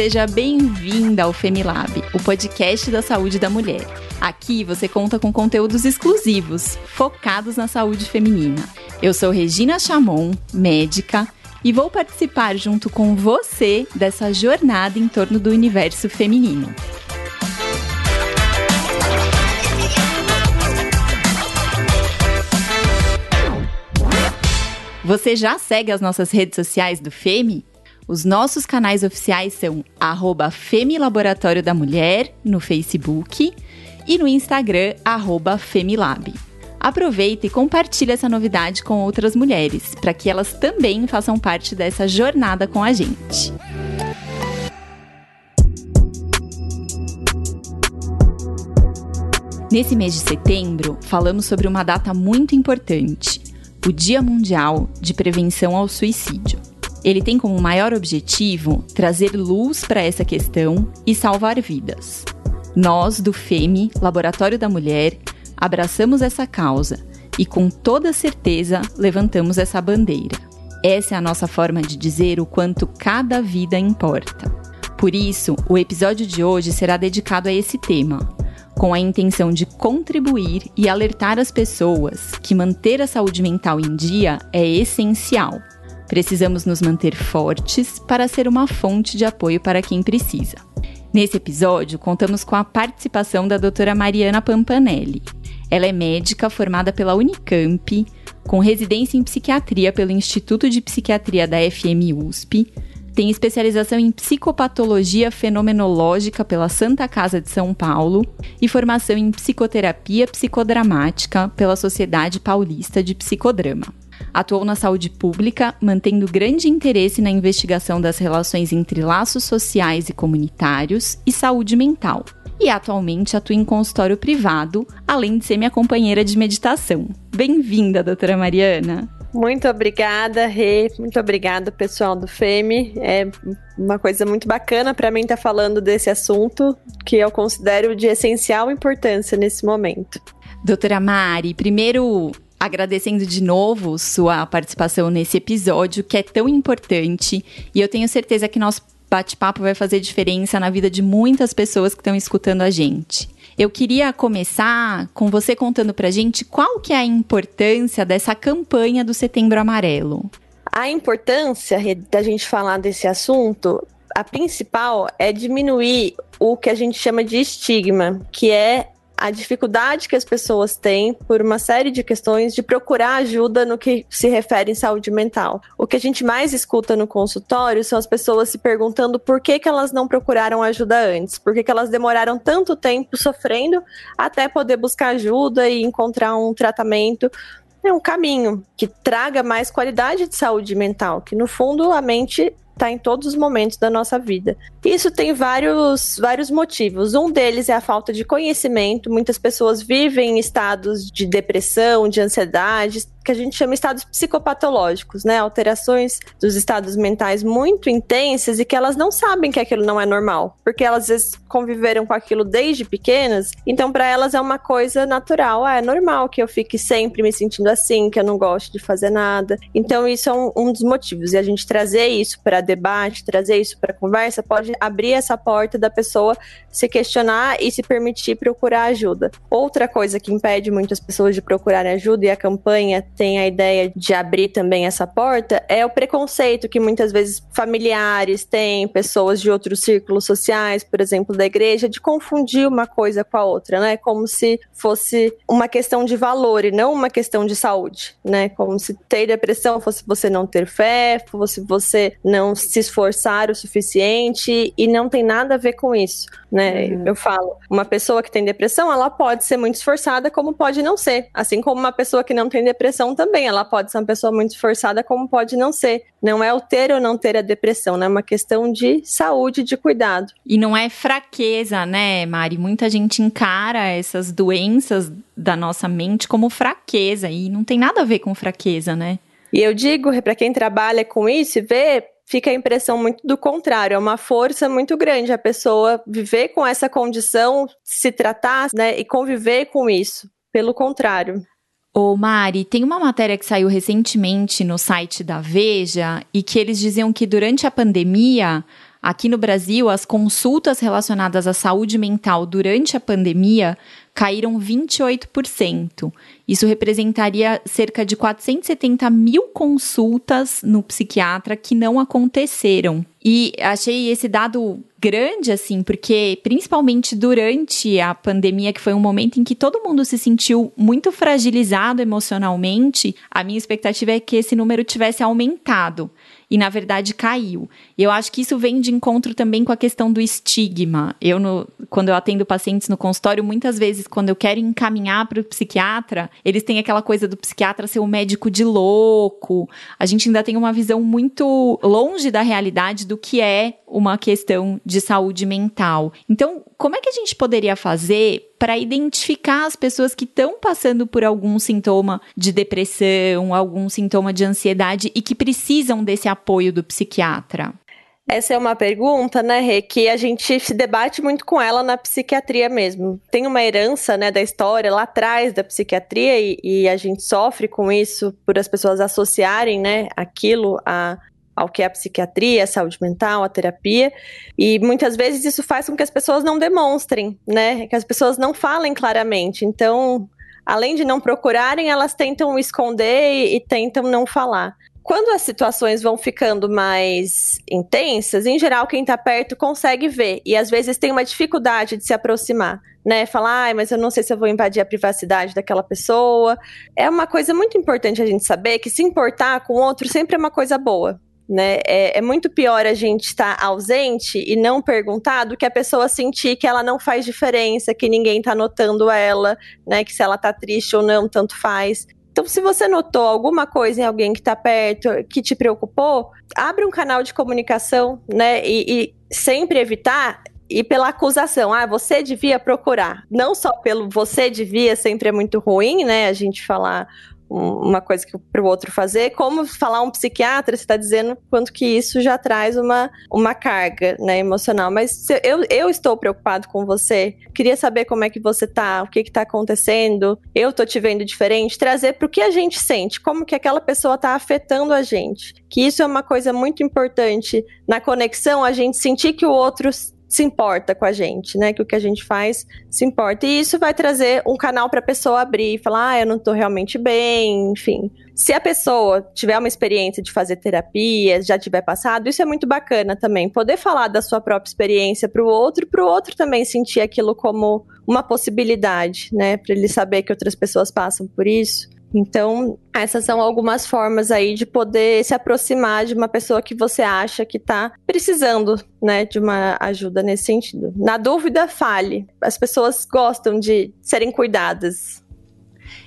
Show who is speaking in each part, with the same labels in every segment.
Speaker 1: seja bem-vinda ao Femilab, o podcast da saúde da mulher. Aqui você conta com conteúdos exclusivos, focados na saúde feminina. Eu sou Regina Chamon, médica, e vou participar junto com você dessa jornada em torno do universo feminino. Você já segue as nossas redes sociais do FEMI? Os nossos canais oficiais são arroba Femilaboratório da Mulher no Facebook e no Instagram, arroba Femilab. Aproveita e compartilhe essa novidade com outras mulheres, para que elas também façam parte dessa jornada com a gente. Nesse mês de setembro, falamos sobre uma data muito importante, o Dia Mundial de Prevenção ao Suicídio. Ele tem como maior objetivo trazer luz para essa questão e salvar vidas. Nós, do FEME, Laboratório da Mulher, abraçamos essa causa e, com toda certeza, levantamos essa bandeira. Essa é a nossa forma de dizer o quanto cada vida importa. Por isso, o episódio de hoje será dedicado a esse tema, com a intenção de contribuir e alertar as pessoas que manter a saúde mental em dia é essencial. Precisamos nos manter fortes para ser uma fonte de apoio para quem precisa. Nesse episódio, contamos com a participação da doutora Mariana Pampanelli. Ela é médica formada pela Unicamp, com residência em psiquiatria pelo Instituto de Psiquiatria da FM USP, tem especialização em psicopatologia fenomenológica pela Santa Casa de São Paulo e formação em psicoterapia psicodramática pela Sociedade Paulista de Psicodrama. Atuou na saúde pública, mantendo grande interesse na investigação das relações entre laços sociais e comunitários e saúde mental. E atualmente atua em consultório privado, além de ser minha companheira de meditação. Bem-vinda, doutora Mariana!
Speaker 2: Muito obrigada, Rê. Muito obrigada, pessoal do FEME. É uma coisa muito bacana para mim estar tá falando desse assunto que eu considero de essencial importância nesse momento.
Speaker 1: Doutora Mari, primeiro agradecendo de novo sua participação nesse episódio que é tão importante e eu tenho certeza que nosso bate-papo vai fazer diferença na vida de muitas pessoas que estão escutando a gente. Eu queria começar com você contando pra gente qual que é a importância dessa campanha do Setembro Amarelo.
Speaker 2: A importância da gente falar desse assunto, a principal é diminuir o que a gente chama de estigma, que é a dificuldade que as pessoas têm por uma série de questões de procurar ajuda no que se refere em saúde mental. O que a gente mais escuta no consultório são as pessoas se perguntando por que, que elas não procuraram ajuda antes, por que, que elas demoraram tanto tempo sofrendo até poder buscar ajuda e encontrar um tratamento é um caminho que traga mais qualidade de saúde mental, que no fundo a mente está em todos os momentos da nossa vida. Isso tem vários, vários motivos. Um deles é a falta de conhecimento. Muitas pessoas vivem em estados de depressão, de ansiedade, que a gente chama estados psicopatológicos, né? Alterações dos estados mentais muito intensas e que elas não sabem que aquilo não é normal, porque elas às vezes conviveram com aquilo desde pequenas, então para elas é uma coisa natural, ah, é normal que eu fique sempre me sentindo assim, que eu não gosto de fazer nada. Então isso é um, um dos motivos e a gente trazer isso para debate, trazer isso para conversa pode abrir essa porta da pessoa se questionar e se permitir procurar ajuda. Outra coisa que impede muitas pessoas de procurarem ajuda e a campanha tem a ideia de abrir também essa porta é o preconceito que muitas vezes familiares têm, pessoas de outros círculos sociais, por exemplo, da igreja, de confundir uma coisa com a outra, né? Como se fosse uma questão de valor e não uma questão de saúde, né? Como se ter depressão fosse você não ter fé, fosse você não se esforçar o suficiente e não tem nada a ver com isso, né? Uhum. Eu falo, uma pessoa que tem depressão, ela pode ser muito esforçada, como pode não ser, assim como uma pessoa que não tem depressão depressão também. Ela pode ser uma pessoa muito esforçada, como pode não ser. Não é o ter ou não ter a depressão, né? É uma questão de saúde, de cuidado.
Speaker 1: E não é fraqueza, né, Mari? Muita gente encara essas doenças da nossa mente como fraqueza e não tem nada a ver com fraqueza, né?
Speaker 2: E eu digo para quem trabalha com isso e vê, fica a impressão muito do contrário, é uma força muito grande a pessoa viver com essa condição, se tratar, né, e conviver com isso. Pelo contrário.
Speaker 1: Ô Mari, tem uma matéria que saiu recentemente no site da Veja e que eles diziam que durante a pandemia Aqui no Brasil, as consultas relacionadas à saúde mental durante a pandemia caíram 28%. Isso representaria cerca de 470 mil consultas no psiquiatra que não aconteceram. E achei esse dado grande, assim, porque principalmente durante a pandemia, que foi um momento em que todo mundo se sentiu muito fragilizado emocionalmente, a minha expectativa é que esse número tivesse aumentado e na verdade caiu. E eu acho que isso vem de encontro também com a questão do estigma. Eu, no, quando eu atendo pacientes no consultório, muitas vezes, quando eu quero encaminhar para o psiquiatra, eles têm aquela coisa do psiquiatra ser um médico de louco. A gente ainda tem uma visão muito longe da realidade do que é uma questão de saúde mental. Então, como é que a gente poderia fazer para identificar as pessoas que estão passando por algum sintoma de depressão, algum sintoma de ansiedade e que precisam desse apoio do psiquiatra?
Speaker 2: Essa é uma pergunta, né, Rê, que a gente se debate muito com ela na psiquiatria mesmo. Tem uma herança, né, da história lá atrás da psiquiatria e, e a gente sofre com isso por as pessoas associarem, né, aquilo a ao que é a psiquiatria, a saúde mental, a terapia. E muitas vezes isso faz com que as pessoas não demonstrem, né? Que as pessoas não falem claramente. Então, além de não procurarem, elas tentam esconder e, tentam não falar. Quando as situações vão ficando mais intensas, em geral quem está perto consegue ver e às vezes tem uma dificuldade de se aproximar, né? Falar, ah, mas eu não sei se eu vou invadir a privacidade daquela pessoa. É uma coisa muito importante a gente saber que se importar com o outro sempre é uma coisa boa, né? É, é, muito pior a gente estar tá ausente e não perguntar do que a pessoa sentir que ela não faz diferença, que ninguém está notando ela, né? Que se ela está triste ou não, tanto faz. Então, se você notou alguma coisa em alguém que está perto, que te preocupou, abre um canal de comunicação, né? E, e sempre evitar e pela acusação, ah, você devia procurar. Não só pelo você devia, sempre é muito ruim, né? A gente falar uma coisa para o outro fazer, como falar um psiquiatra, você está dizendo quanto que isso já traz uma, uma carga né, emocional. Mas eu, eu estou preocupado com você, queria saber como é que você tá, o que está acontecendo, eu estou te vendo diferente, trazer para o que a gente sente, como que aquela pessoa está afetando a gente. Que isso é uma coisa muito importante na conexão, a gente sentir que o outro se importa com a gente, né? Que o que a gente faz se importa. E isso vai trazer um canal para a pessoa abrir e falar: ah, eu não estou realmente bem, enfim. Se a pessoa tiver uma experiência de fazer terapia, já tiver passado, isso é muito bacana também. Poder falar da sua própria experiência para o outro, para o outro também sentir aquilo como uma possibilidade, né? Para ele saber que outras pessoas passam por isso. Então, essas são algumas formas aí de poder se aproximar de uma pessoa que você acha que está precisando, né, de uma ajuda nesse sentido. Na dúvida, fale. As pessoas gostam de serem cuidadas.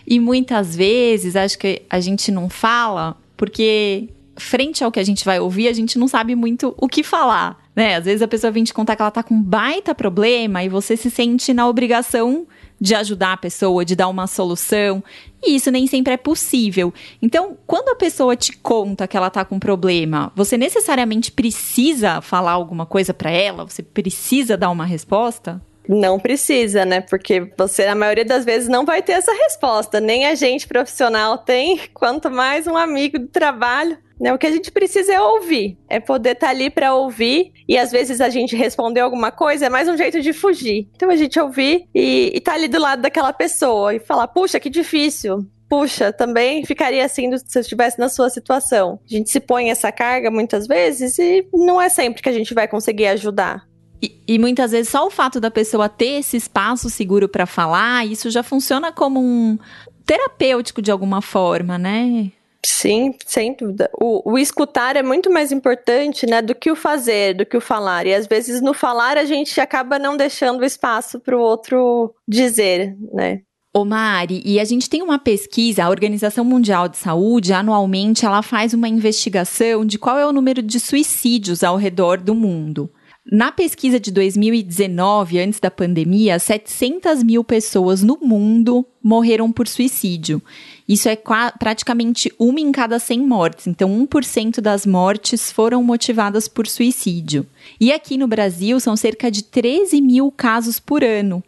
Speaker 1: E muitas vezes, acho que a gente não fala porque frente ao que a gente vai ouvir, a gente não sabe muito o que falar, né? Às vezes a pessoa vem te contar que ela tá com um baita problema e você se sente na obrigação de ajudar a pessoa, de dar uma solução. E isso nem sempre é possível. Então, quando a pessoa te conta que ela tá com um problema, você necessariamente precisa falar alguma coisa para ela? Você precisa dar uma resposta?
Speaker 2: Não precisa, né? Porque você, na maioria das vezes, não vai ter essa resposta. Nem a gente profissional tem, quanto mais um amigo do trabalho. Né? O que a gente precisa é ouvir, é poder estar tá ali para ouvir. E às vezes a gente responder alguma coisa é mais um jeito de fugir. Então a gente ouvir e, estar tá ali do lado daquela pessoa e falar: puxa, que difícil puxa, também ficaria assim se eu estivesse na sua situação. A gente se põe essa carga muitas vezes e não é sempre que a gente vai conseguir ajudar.
Speaker 1: E, e, muitas vezes só o fato da pessoa ter esse espaço seguro para falar, isso já funciona como um terapêutico de alguma forma, né?
Speaker 2: Sim, sem dúvida. O, o, escutar é muito mais importante, né, do que o fazer, do que o falar. E às vezes no falar a gente acaba não deixando espaço para o outro dizer, né?
Speaker 1: Ô Mari, e a gente tem uma pesquisa, a Organização Mundial de Saúde, anualmente ela faz uma investigação de qual é o número de suicídios ao redor do mundo. Na pesquisa de 2019, antes da pandemia, 700 mil pessoas no mundo morreram por suicídio. Isso é praticamente uma em cada 100 mortes. Então, 1% das mortes foram motivadas por suicídio. E aqui no Brasil, são cerca de 13 mil casos por ano.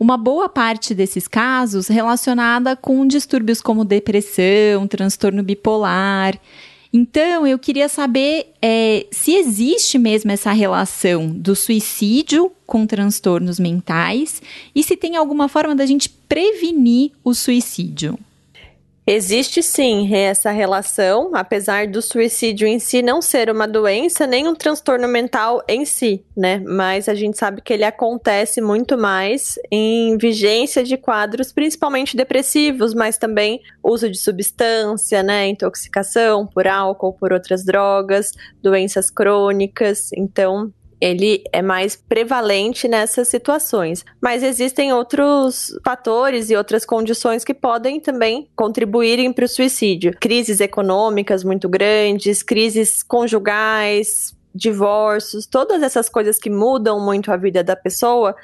Speaker 1: Uma boa parte desses casos relacionada com distúrbios como depressão, transtorno bipolar. Então, eu queria saber é, se existe mesmo essa relação do suicídio com transtornos mentais e se tem alguma forma da gente prevenir o suicídio.
Speaker 2: Existe sim essa relação, apesar do suicídio em si não ser uma doença, nem um transtorno mental em si, né? Mas a gente sabe que ele acontece muito mais em vigência de quadros, principalmente depressivos, mas também uso de substância, né? Intoxicação por álcool, por outras drogas, doenças crônicas. Então, ele é mais prevalente nessas situações. Mas existem outros fatores e outras condições que podem também contribuírem para o suicídio. Crises econômicas muito grandes, crises conjugais, divórcios, todas essas coisas que mudam muito a vida da pessoa,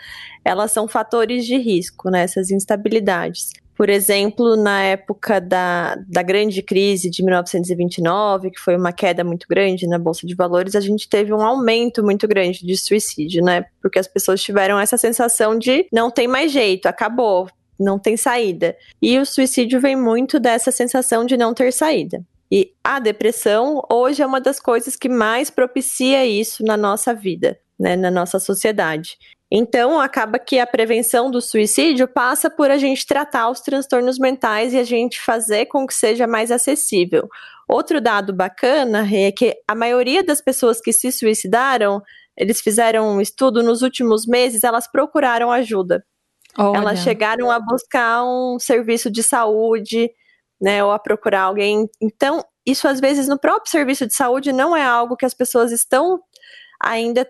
Speaker 2: elas são fatores de risco, né? Essas instabilidades. Por exemplo, na época da, da grande crise de 1929, que foi uma queda muito grande na Bolsa de Valores, a gente teve um aumento muito grande de suicídio, né? Porque as pessoas tiveram essa sensação de não tem mais jeito, acabou, não tem saída. E o suicídio vem muito dessa sensação de não ter saída. E a depressão hoje é uma das coisas que mais propicia isso na nossa vida, né, na nossa sociedade. Então, acaba que a prevenção do suicídio passa por a gente tratar os transtornos mentais e a gente fazer com que seja mais acessível. Outro dado bacana é que a maioria das pessoas que se suicidaram, eles fizeram um estudo nos últimos meses, elas procuraram ajuda. Olha. Elas chegaram a buscar um serviço de saúde, né, ou a procurar alguém. Então, isso às vezes no próprio serviço de saúde não é algo que as pessoas estão ainda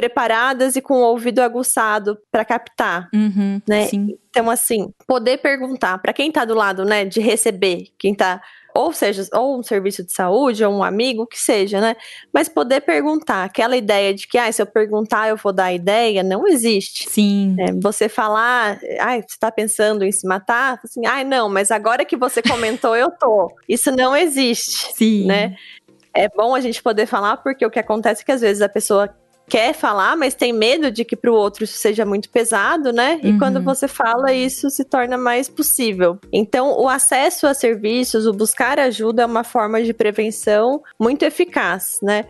Speaker 2: preparadas e com o ouvido aguçado para captar,
Speaker 1: uhum,
Speaker 2: né? Sim. Então assim, poder perguntar para quem está do lado, né, de receber, quem está ou seja, ou um serviço de saúde, ou um amigo, o que seja, né? Mas poder perguntar, aquela ideia de que, ah, se eu perguntar eu vou dar a ideia, não existe.
Speaker 1: Sim.
Speaker 2: É, você falar, ah, você está pensando em se matar? Assim, ah, não, mas agora que você comentou, eu tô. Isso não existe.
Speaker 1: Sim.
Speaker 2: Né? É bom a gente poder falar, porque o que acontece é que às vezes a pessoa quer falar, mas tem medo de que para o outro isso seja muito pesado, né? E uhum. quando você fala, isso se torna mais possível. Então, o acesso a serviços, o buscar ajuda é uma forma de prevenção muito eficaz, né?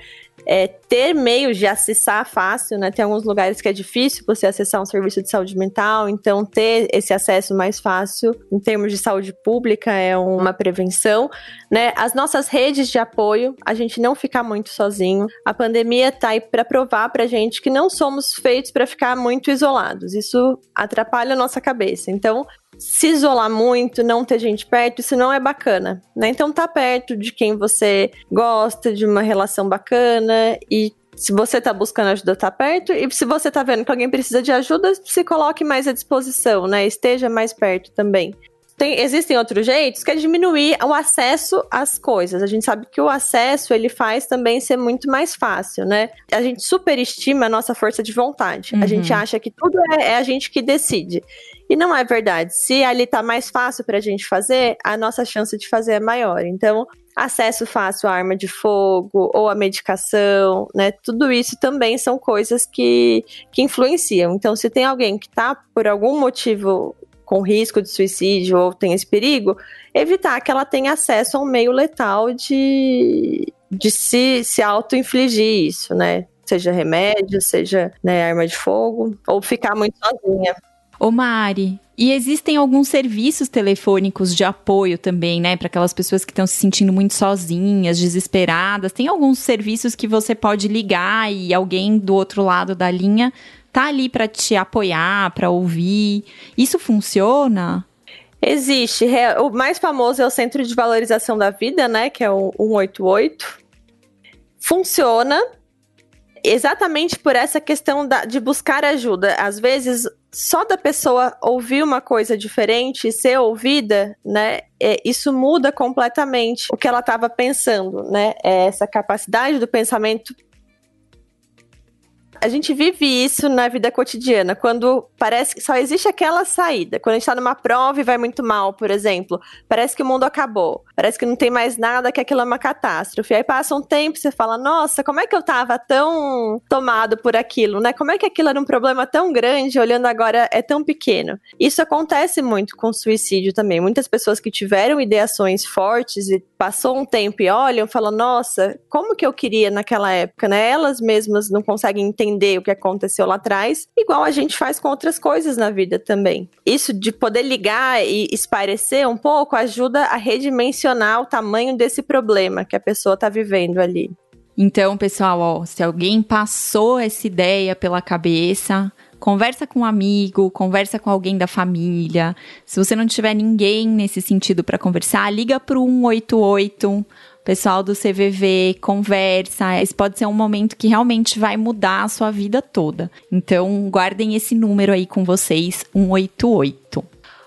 Speaker 2: É, ter meios de acessar fácil, né? Tem alguns lugares que é difícil você acessar um serviço de saúde mental, então ter esse acesso mais fácil em termos de saúde pública é uma prevenção, né? As nossas redes de apoio, a gente não ficar muito sozinho. A pandemia tá aí para provar pra gente que não somos feitos para ficar muito isolados. Isso atrapalha a nossa cabeça. Então, se isolar muito, não ter gente perto, isso não é bacana, né? Então tá perto de quem você gosta, de uma relação bacana e se você tá buscando ajuda, tá perto. E se você tá vendo que alguém precisa de ajuda, se coloque mais à disposição, né? Esteja mais perto também. Tem, existem outros jeitos que é diminuir o acesso às coisas. A gente sabe que o acesso ele faz também ser muito mais fácil, né? A gente superestima a nossa força de vontade. Uhum. A gente acha que tudo é, é a gente que decide. E não é verdade. Se ali tá mais fácil para a gente fazer, a nossa chance de fazer é maior. Então, acesso fácil à arma de fogo ou à medicação, né? Tudo isso também são coisas que, que influenciam. Então, se tem alguém que tá por algum motivo com risco de suicídio ou tem esse perigo, evitar que ela tenha acesso a um meio letal de, de se, se auto-infligir isso, né? Seja remédio, seja né, arma de fogo, ou ficar muito sozinha.
Speaker 1: Ô Mari, e existem alguns serviços telefônicos de apoio também, né, para aquelas pessoas que estão se sentindo muito sozinhas, desesperadas. Tem alguns serviços que você pode ligar e alguém do outro lado da linha tá ali para te apoiar, para ouvir. Isso funciona?
Speaker 2: Existe. O mais famoso é o Centro de Valorização da Vida, né, que é o 188. Funciona exatamente por essa questão da, de buscar ajuda. Às vezes, só da pessoa ouvir uma coisa diferente e ser ouvida, né, é, isso muda completamente o que ela estava pensando, né? É essa capacidade do pensamento A gente vive isso na vida cotidiana, quando parece que só existe aquela saída. Quando a gente tá numa prova e vai muito mal, por exemplo, parece que o mundo acabou. Parece que não tem mais nada, que aquilo é uma catástrofe. Aí passa um tempo e você fala: Nossa, como é que eu tava tão tomado por aquilo, né? Como é que aquilo era um problema tão grande, olhando agora é tão pequeno? Isso acontece muito com suicídio também. Muitas pessoas que tiveram ideações fortes e passou um tempo e olham, falam: Nossa, como que eu queria naquela época, né? Elas mesmas não conseguem entender o que aconteceu lá atrás, igual a gente faz com outras coisas na vida também. Isso de poder ligar e esparecer um pouco ajuda a redimensionar o tamanho desse problema que a pessoa está vivendo ali.
Speaker 1: Então, pessoal, ó, se alguém passou essa ideia pela cabeça, conversa com um amigo, conversa com alguém da família. Se você não tiver ninguém nesse sentido para conversar, liga para o 188 pessoal do CVV, conversa. Esse pode ser um momento que realmente vai mudar a sua vida toda. Então, guardem esse número aí com vocês, 188.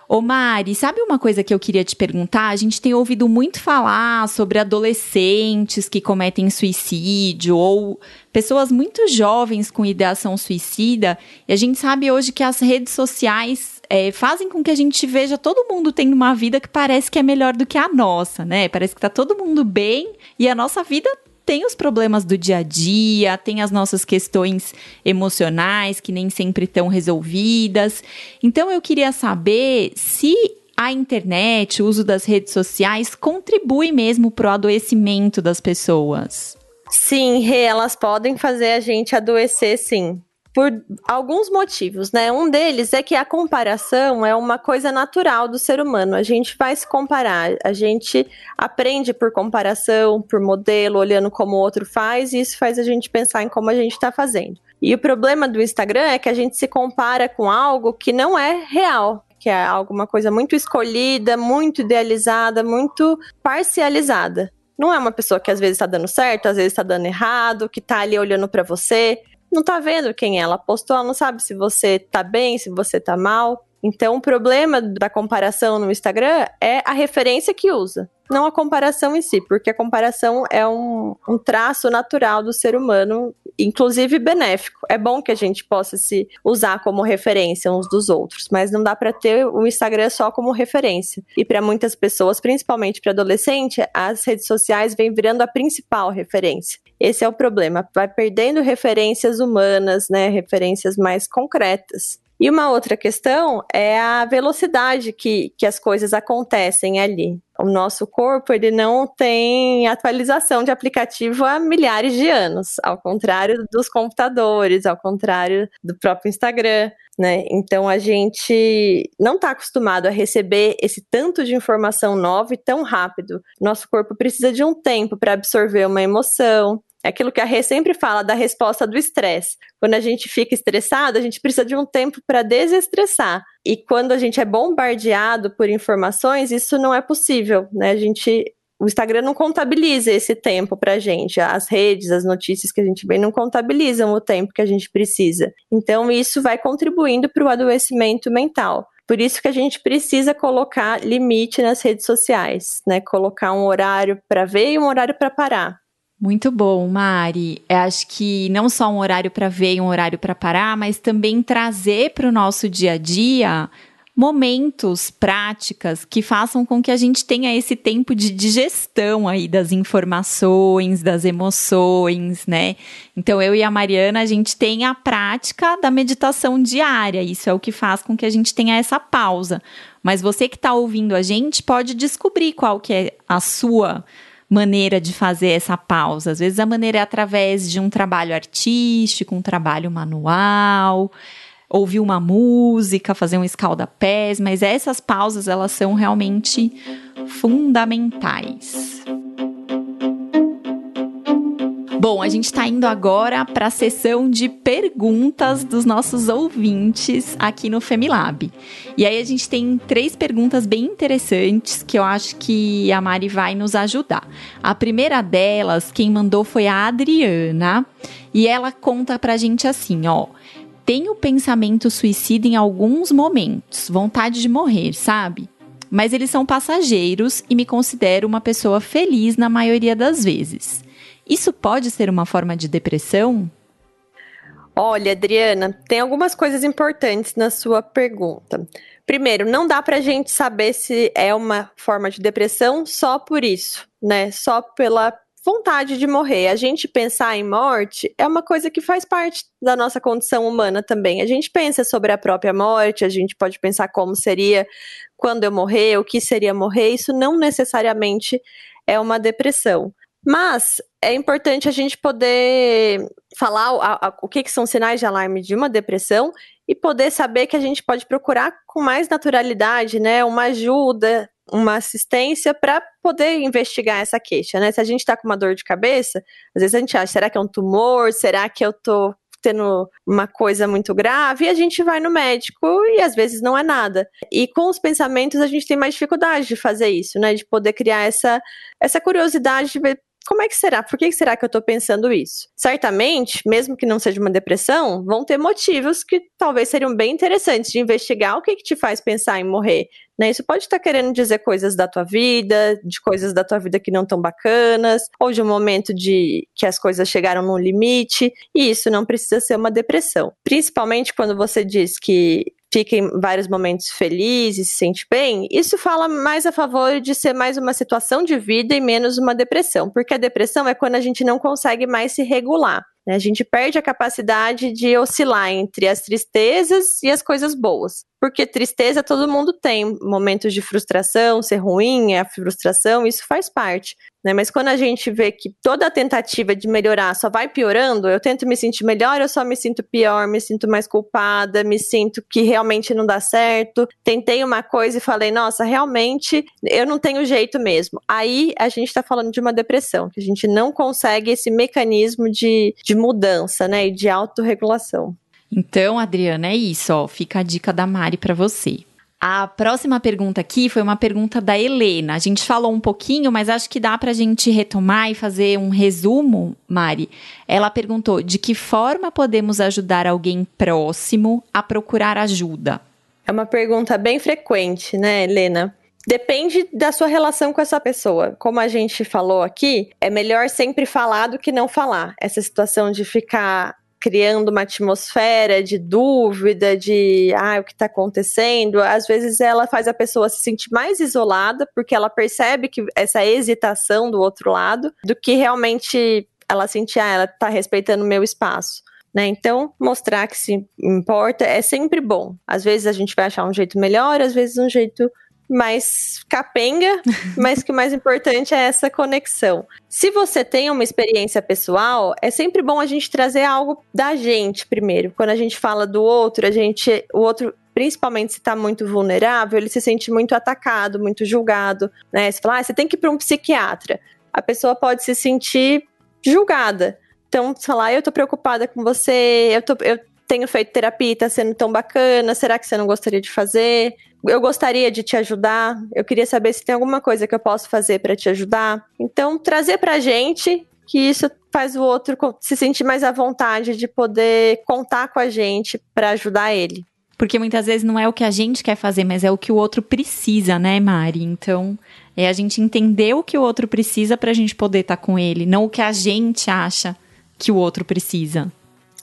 Speaker 1: Ô Mari, sabe uma coisa que eu queria te perguntar? A gente tem ouvido muito falar sobre adolescentes que cometem suicídio ou pessoas muito jovens com ideação suicida. E a gente sabe hoje que as redes sociais é, fazem com que a gente veja todo mundo tendo uma vida que parece que é melhor do que a nossa, né? Parece que tá todo mundo bem e a nossa vida tem os problemas do dia a dia, tem as nossas questões emocionais que nem sempre estão resolvidas. Então eu queria saber se a internet, o uso das redes sociais contribui mesmo para o adoecimento das pessoas.
Speaker 2: Sim, elas podem fazer a gente adoecer, sim por alguns motivos, né? Um deles é que a comparação é uma coisa natural do ser humano. A gente vai se comparar, a gente aprende por comparação, por modelo, olhando como o outro faz, e isso faz a gente pensar em como a gente está fazendo. E o problema do Instagram é que a gente se compara com algo que não é real, que é alguma coisa muito escolhida, muito idealizada, muito parcializada. Não é uma pessoa que às vezes está dando certo, às vezes está dando errado, que está ali olhando para você não tá vendo quem é. Ela postou, ela não sabe se você tá bem, se você tá mal. Então, o problema da comparação no Instagram é a referência que usa, não a comparação em si, porque a comparação é um, um traço natural do ser humano, inclusive benéfico. É bom que a gente possa se usar como referência uns dos outros, mas não dá para ter o Instagram só como referência. E para muitas pessoas, principalmente para adolescente, as redes sociais vêm virando a principal referência. Esse é o problema, vai perdendo referências humanas, né, referências mais concretas. E uma outra questão é a velocidade que, que as coisas acontecem ali. O nosso corpo ele não tem atualização de aplicativo há milhares de anos, ao contrário dos computadores, ao contrário do próprio Instagram. Né? Então a gente não está acostumado a receber esse tanto de informação nova e tão rápido. Nosso corpo precisa de um tempo para absorver uma emoção, é aquilo que a Rê sempre fala da resposta do estresse. Quando a gente fica estressado, a gente precisa de um tempo para desestressar. E quando a gente é bombardeado por informações, isso não é possível, né? A gente o Instagram não contabiliza esse tempo pra gente. As redes, as notícias que a gente vê não contabilizam o tempo que a gente precisa. Então, isso vai contribuindo para o adoecimento mental. Por isso que a gente precisa colocar limite nas redes sociais, né? Colocar um horário para ver e um horário para parar.
Speaker 1: Muito bom, Mari. Eu acho que não só um horário para ver e um horário para parar, mas também trazer para o nosso dia a dia momentos, práticas que façam com que a gente tenha esse tempo de digestão aí das informações, das emoções, né? Então eu e a Mariana, a gente tem a prática da meditação diária. Isso é o que faz com que a gente tenha essa pausa. Mas você que está ouvindo a gente pode descobrir qual que é a sua maneira de fazer essa pausa. Às vezes a maneira é através de um trabalho artístico, um trabalho manual, ouvir uma música, fazer um escalda-pés, mas essas pausas elas são realmente fundamentais. Bom, a gente está indo agora para a sessão de perguntas dos nossos ouvintes aqui no Femilab. E aí a gente tem três perguntas bem interessantes que eu acho que a Mari vai nos ajudar. A primeira delas, quem mandou foi a Adriana, e ela conta pra gente assim, ó: tenho pensamento suicida em alguns momentos, vontade de morrer, sabe? Mas eles são passageiros e me considero uma pessoa feliz na maioria das vezes. Isso pode ser uma forma de depressão?
Speaker 2: Olha, Adriana, tem algumas coisas importantes na sua pergunta. Primeiro, não dá pra gente saber se é uma forma de depressão só por isso, né? Só pela vontade de morrer. A gente pensar em morte é uma coisa que faz parte da nossa condição humana também. A gente pensa sobre a própria morte, a gente pode pensar como seria quando eu morrer, o que seria morrer. Isso não necessariamente é uma depressão. Mas é importante a gente poder falar a, a, o que, que são sinais de alarme de uma depressão e poder saber que a gente pode procurar com mais naturalidade, né, uma ajuda, uma assistência para poder investigar essa queixa, né? Se a gente está com uma dor de cabeça, às vezes a gente acha, será que é um tumor? Será que eu tô tendo uma coisa muito grave, e a gente vai no médico e às vezes não é nada. E com os pensamentos a gente tem mais dificuldade de fazer isso, né? De poder criar essa, essa curiosidade de ver como é que será? Por que será que eu estou pensando isso? Certamente, mesmo que não seja uma depressão, vão ter motivos que talvez seriam bem interessantes de investigar o que, que te faz pensar em morrer. Né? Isso pode estar querendo dizer coisas da tua vida, de coisas da tua vida que não estão bacanas, ou de um momento de que as coisas chegaram num limite, e isso não precisa ser uma depressão. Principalmente quando você diz que fica em vários momentos feliz e se sente bem, isso fala mais a favor de ser mais uma situação de vida e menos uma depressão, porque a depressão é quando a gente não consegue mais se regular. Né? A gente perde a capacidade de oscilar entre as tristezas e as coisas boas. Porque tristeza todo mundo tem, momentos de frustração, ser ruim, é a frustração, isso faz parte. Né? Mas quando a gente vê que toda a tentativa de melhorar só vai piorando, eu tento me sentir melhor, eu só me sinto pior, me sinto mais culpada, me sinto que realmente não dá certo. Tentei uma coisa e falei, nossa, realmente eu não tenho jeito mesmo. Aí a gente está falando de uma depressão, que a gente não consegue esse mecanismo de, de mudança, né? E de autorregulação.
Speaker 1: Então, Adriana, é isso, ó. Fica a dica da Mari para você. A próxima pergunta aqui foi uma pergunta da Helena. A gente falou um pouquinho, mas acho que dá para a gente retomar e fazer um resumo, Mari. Ela perguntou: de que forma podemos ajudar alguém próximo a procurar ajuda?
Speaker 2: É uma pergunta bem frequente, né, Helena? Depende da sua relação com essa pessoa. Como a gente falou aqui, é melhor sempre falar do que não falar. Essa situação de ficar criando uma atmosfera de dúvida, de ah, o que está acontecendo, às vezes ela faz a pessoa se sentir mais isolada, porque ela percebe que essa hesitação do outro lado, do que realmente ela sentir, ah, ela está respeitando o meu espaço. Né? Então, mostrar que se importa é sempre bom. Às vezes a gente vai achar um jeito melhor, às vezes um jeito mais capenga, mas que o mais importante é essa conexão. Se você tem uma experiência pessoal, é sempre bom a gente trazer algo da gente primeiro. Quando a gente fala do outro, a gente, o outro principalmente se está muito vulnerável, ele se sente muito atacado, muito julgado, né? Você fala, ah, você tem que ir para um psiquiatra. A pessoa pode se sentir julgada. Então, sei lá, eu tô preocupada com você, eu, tô, eu tenho feito terapia, tá sendo tão bacana, será que você não gostaria de fazer? eu gostaria de te ajudar, eu queria saber se tem alguma coisa que eu posso fazer para te ajudar. Então, trazer pra gente que isso faz o outro se sentir mais à vontade de poder contar com a gente para ajudar ele.
Speaker 1: Porque muitas vezes não é o que a gente quer fazer, mas é o que o outro precisa, né, Mari? Então, é a gente entender o que o outro precisa para a gente poder estar tá com ele, não o que a gente acha que o outro precisa.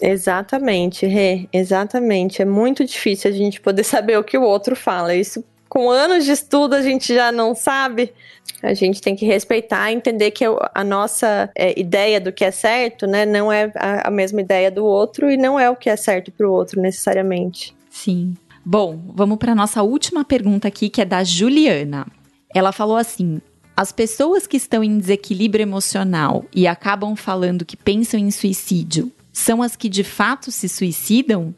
Speaker 2: Exatamente, Rê, exatamente. É muito difícil a gente poder saber o que o outro fala. Isso, com anos de estudo, a gente já não sabe. A gente tem que respeitar e entender que a nossa é, ideia do que é certo, né, não é a, a mesma ideia do outro e não é o que é certo para o outro necessariamente.
Speaker 1: Sim. Bom, vamos para nossa última pergunta aqui, que é da Juliana. Ela falou assim: as pessoas que estão em desequilíbrio emocional e acabam falando que pensam em suicídio são as que de fato se suicidam?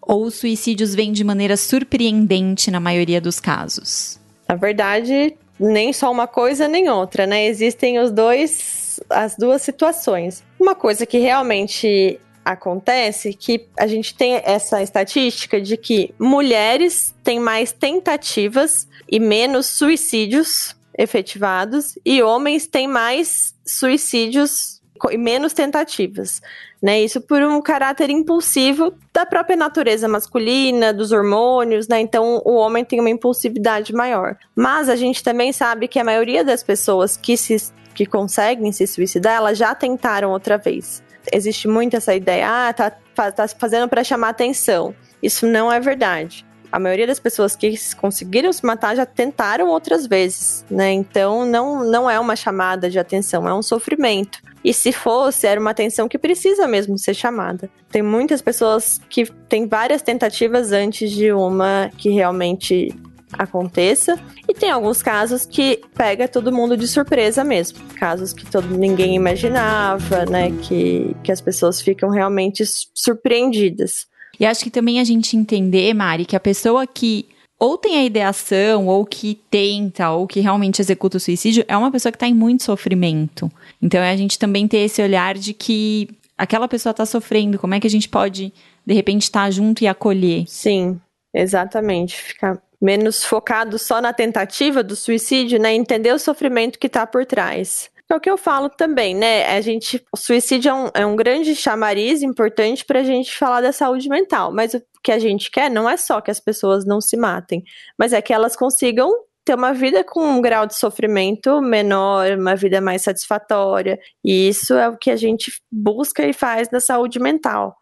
Speaker 1: Ou os suicídios vêm de maneira surpreendente na maioria dos casos?
Speaker 2: Na verdade, nem só uma coisa nem outra, né? Existem os dois, as duas situações. Uma coisa que realmente acontece que a gente tem essa estatística de que mulheres têm mais tentativas e menos suicídios efetivados e homens têm mais suicídios e menos tentativas né? Isso por um caráter impulsivo da própria natureza masculina, dos hormônios, né? Então o homem tem uma impulsividade maior. Mas a gente também sabe que a maioria das pessoas que se que conseguem se suicidar, elas já tentaram outra vez. existe muito essa ideia, ah, tá, tá fazendo para chamar atenção. Isso não é verdade. A maioria das pessoas que conseguiram se matar já tentaram outras vezes, né? Então não, não é uma chamada de atenção, é um sofrimento. E se fosse, era uma atenção que precisa mesmo ser chamada. Tem muitas pessoas que têm várias tentativas antes de uma que realmente aconteça. E tem alguns casos que pega todo mundo de surpresa mesmo. Casos que todo, ninguém imaginava, né? Que, que as pessoas ficam realmente surpreendidas.
Speaker 1: E acho que também a gente entender, Mari, que a pessoa que ou tem a ideação, ou que tenta, ou que realmente executa o suicídio, é uma pessoa que está em muito sofrimento. Então é a gente também ter esse olhar de que aquela pessoa está sofrendo, como é que a gente pode, de repente, estar tá junto e acolher?
Speaker 2: Sim, exatamente. Ficar menos focado só na tentativa do suicídio, né? Entender o sofrimento que está por trás. É o que eu falo também, né? A gente, o suicídio é um, é um grande chamariz importante para a gente falar da saúde mental, mas que a gente quer não é só que as pessoas não se matem, mas é que elas consigam ter uma vida com um grau de sofrimento menor, uma vida mais satisfatória. E isso é o que a gente busca e faz na saúde mental.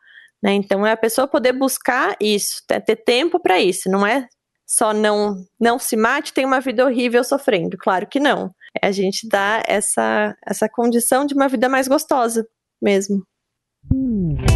Speaker 2: Né? Então é a pessoa poder buscar isso, ter tempo para isso, não é só não não se mate, tem uma vida horrível sofrendo. Claro que não. É a gente dá essa, essa condição de uma vida mais gostosa mesmo.
Speaker 1: Mari,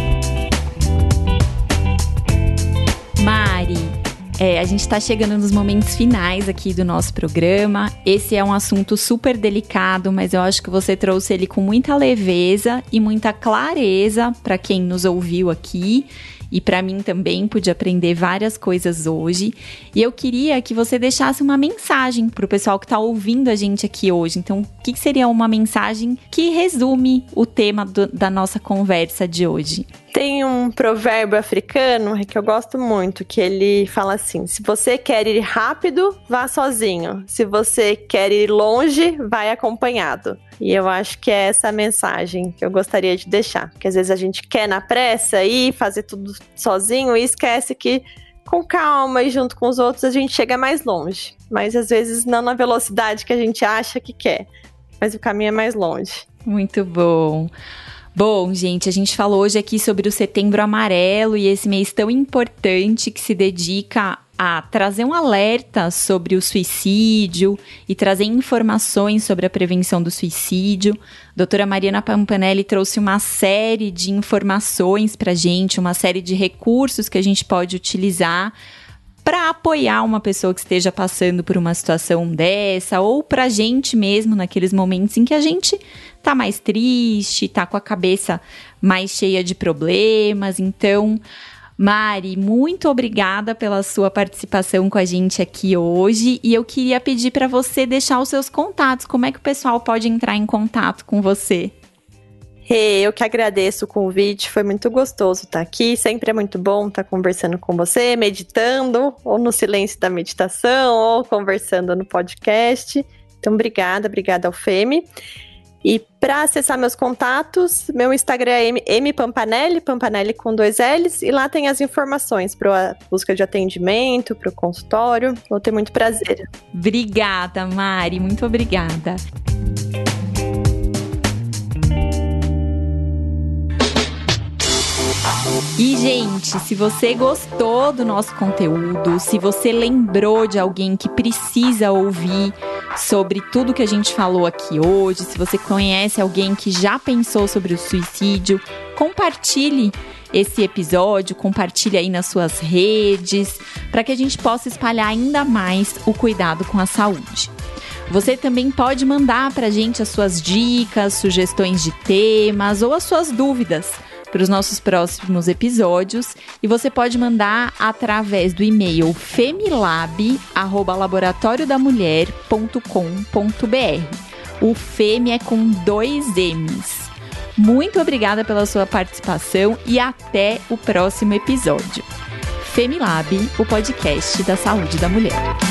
Speaker 1: é, a gente está chegando nos momentos finais aqui do nosso programa. Esse é um assunto super delicado, mas eu acho que você trouxe ele com muita leveza e muita clareza para quem nos ouviu aqui e para mim também pude aprender várias coisas hoje. E eu queria que você deixasse uma mensagem para o pessoal que está ouvindo a gente aqui hoje. Então, o que seria uma mensagem que resume o tema do, da nossa conversa de hoje?
Speaker 2: Tem um provérbio africano que eu gosto muito, que ele fala assim: se você quer ir rápido, vá sozinho. Se você quer ir longe, vai acompanhado. E eu acho que é essa a mensagem que eu gostaria de deixar. Porque às vezes a gente quer na pressa ir fazer tudo sozinho e esquece que com calma e junto com os outros a gente chega mais longe. Mas às vezes não na velocidade que a gente acha que quer. Mas o caminho é mais longe.
Speaker 1: Muito bom. Bom, gente, a gente falou hoje aqui sobre o Setembro Amarelo e esse mês tão importante que se dedica a trazer um alerta sobre o suicídio e trazer informações sobre a prevenção do suicídio. Doutora Mariana Pampanelli trouxe uma série de informações para gente, uma série de recursos que a gente pode utilizar para apoiar uma pessoa que esteja passando por uma situação dessa ou para a gente mesmo naqueles momentos em que a gente tá mais triste, tá com a cabeça mais cheia de problemas. Então, Mari, muito obrigada pela sua participação com a gente aqui hoje e eu queria pedir para você deixar os seus contatos. Como é que o pessoal pode entrar em contato com você?
Speaker 2: Eu que agradeço o convite, foi muito gostoso estar aqui. Sempre é muito bom estar conversando com você, meditando, ou no silêncio da meditação, ou conversando no podcast. Então, obrigada, obrigada ao Femi. E para acessar meus contatos, meu Instagram é mpampanelli, Pampanelli com dois L's, e lá tem as informações para busca de atendimento, para o consultório. Vou ter muito prazer.
Speaker 1: Obrigada, Mari, muito obrigada. E, gente, se você gostou do nosso conteúdo, se você lembrou de alguém que precisa ouvir sobre tudo que a gente falou aqui hoje, se você conhece alguém que já pensou sobre o suicídio, compartilhe esse episódio, compartilhe aí nas suas redes, para que a gente possa espalhar ainda mais o cuidado com a saúde. Você também pode mandar para a gente as suas dicas, sugestões de temas ou as suas dúvidas para os nossos próximos episódios e você pode mandar através do e-mail femilab@laboratoriodamulher.com.br. O Femi é com dois M's. Muito obrigada pela sua participação e até o próximo episódio. Femilab, o podcast da saúde da mulher.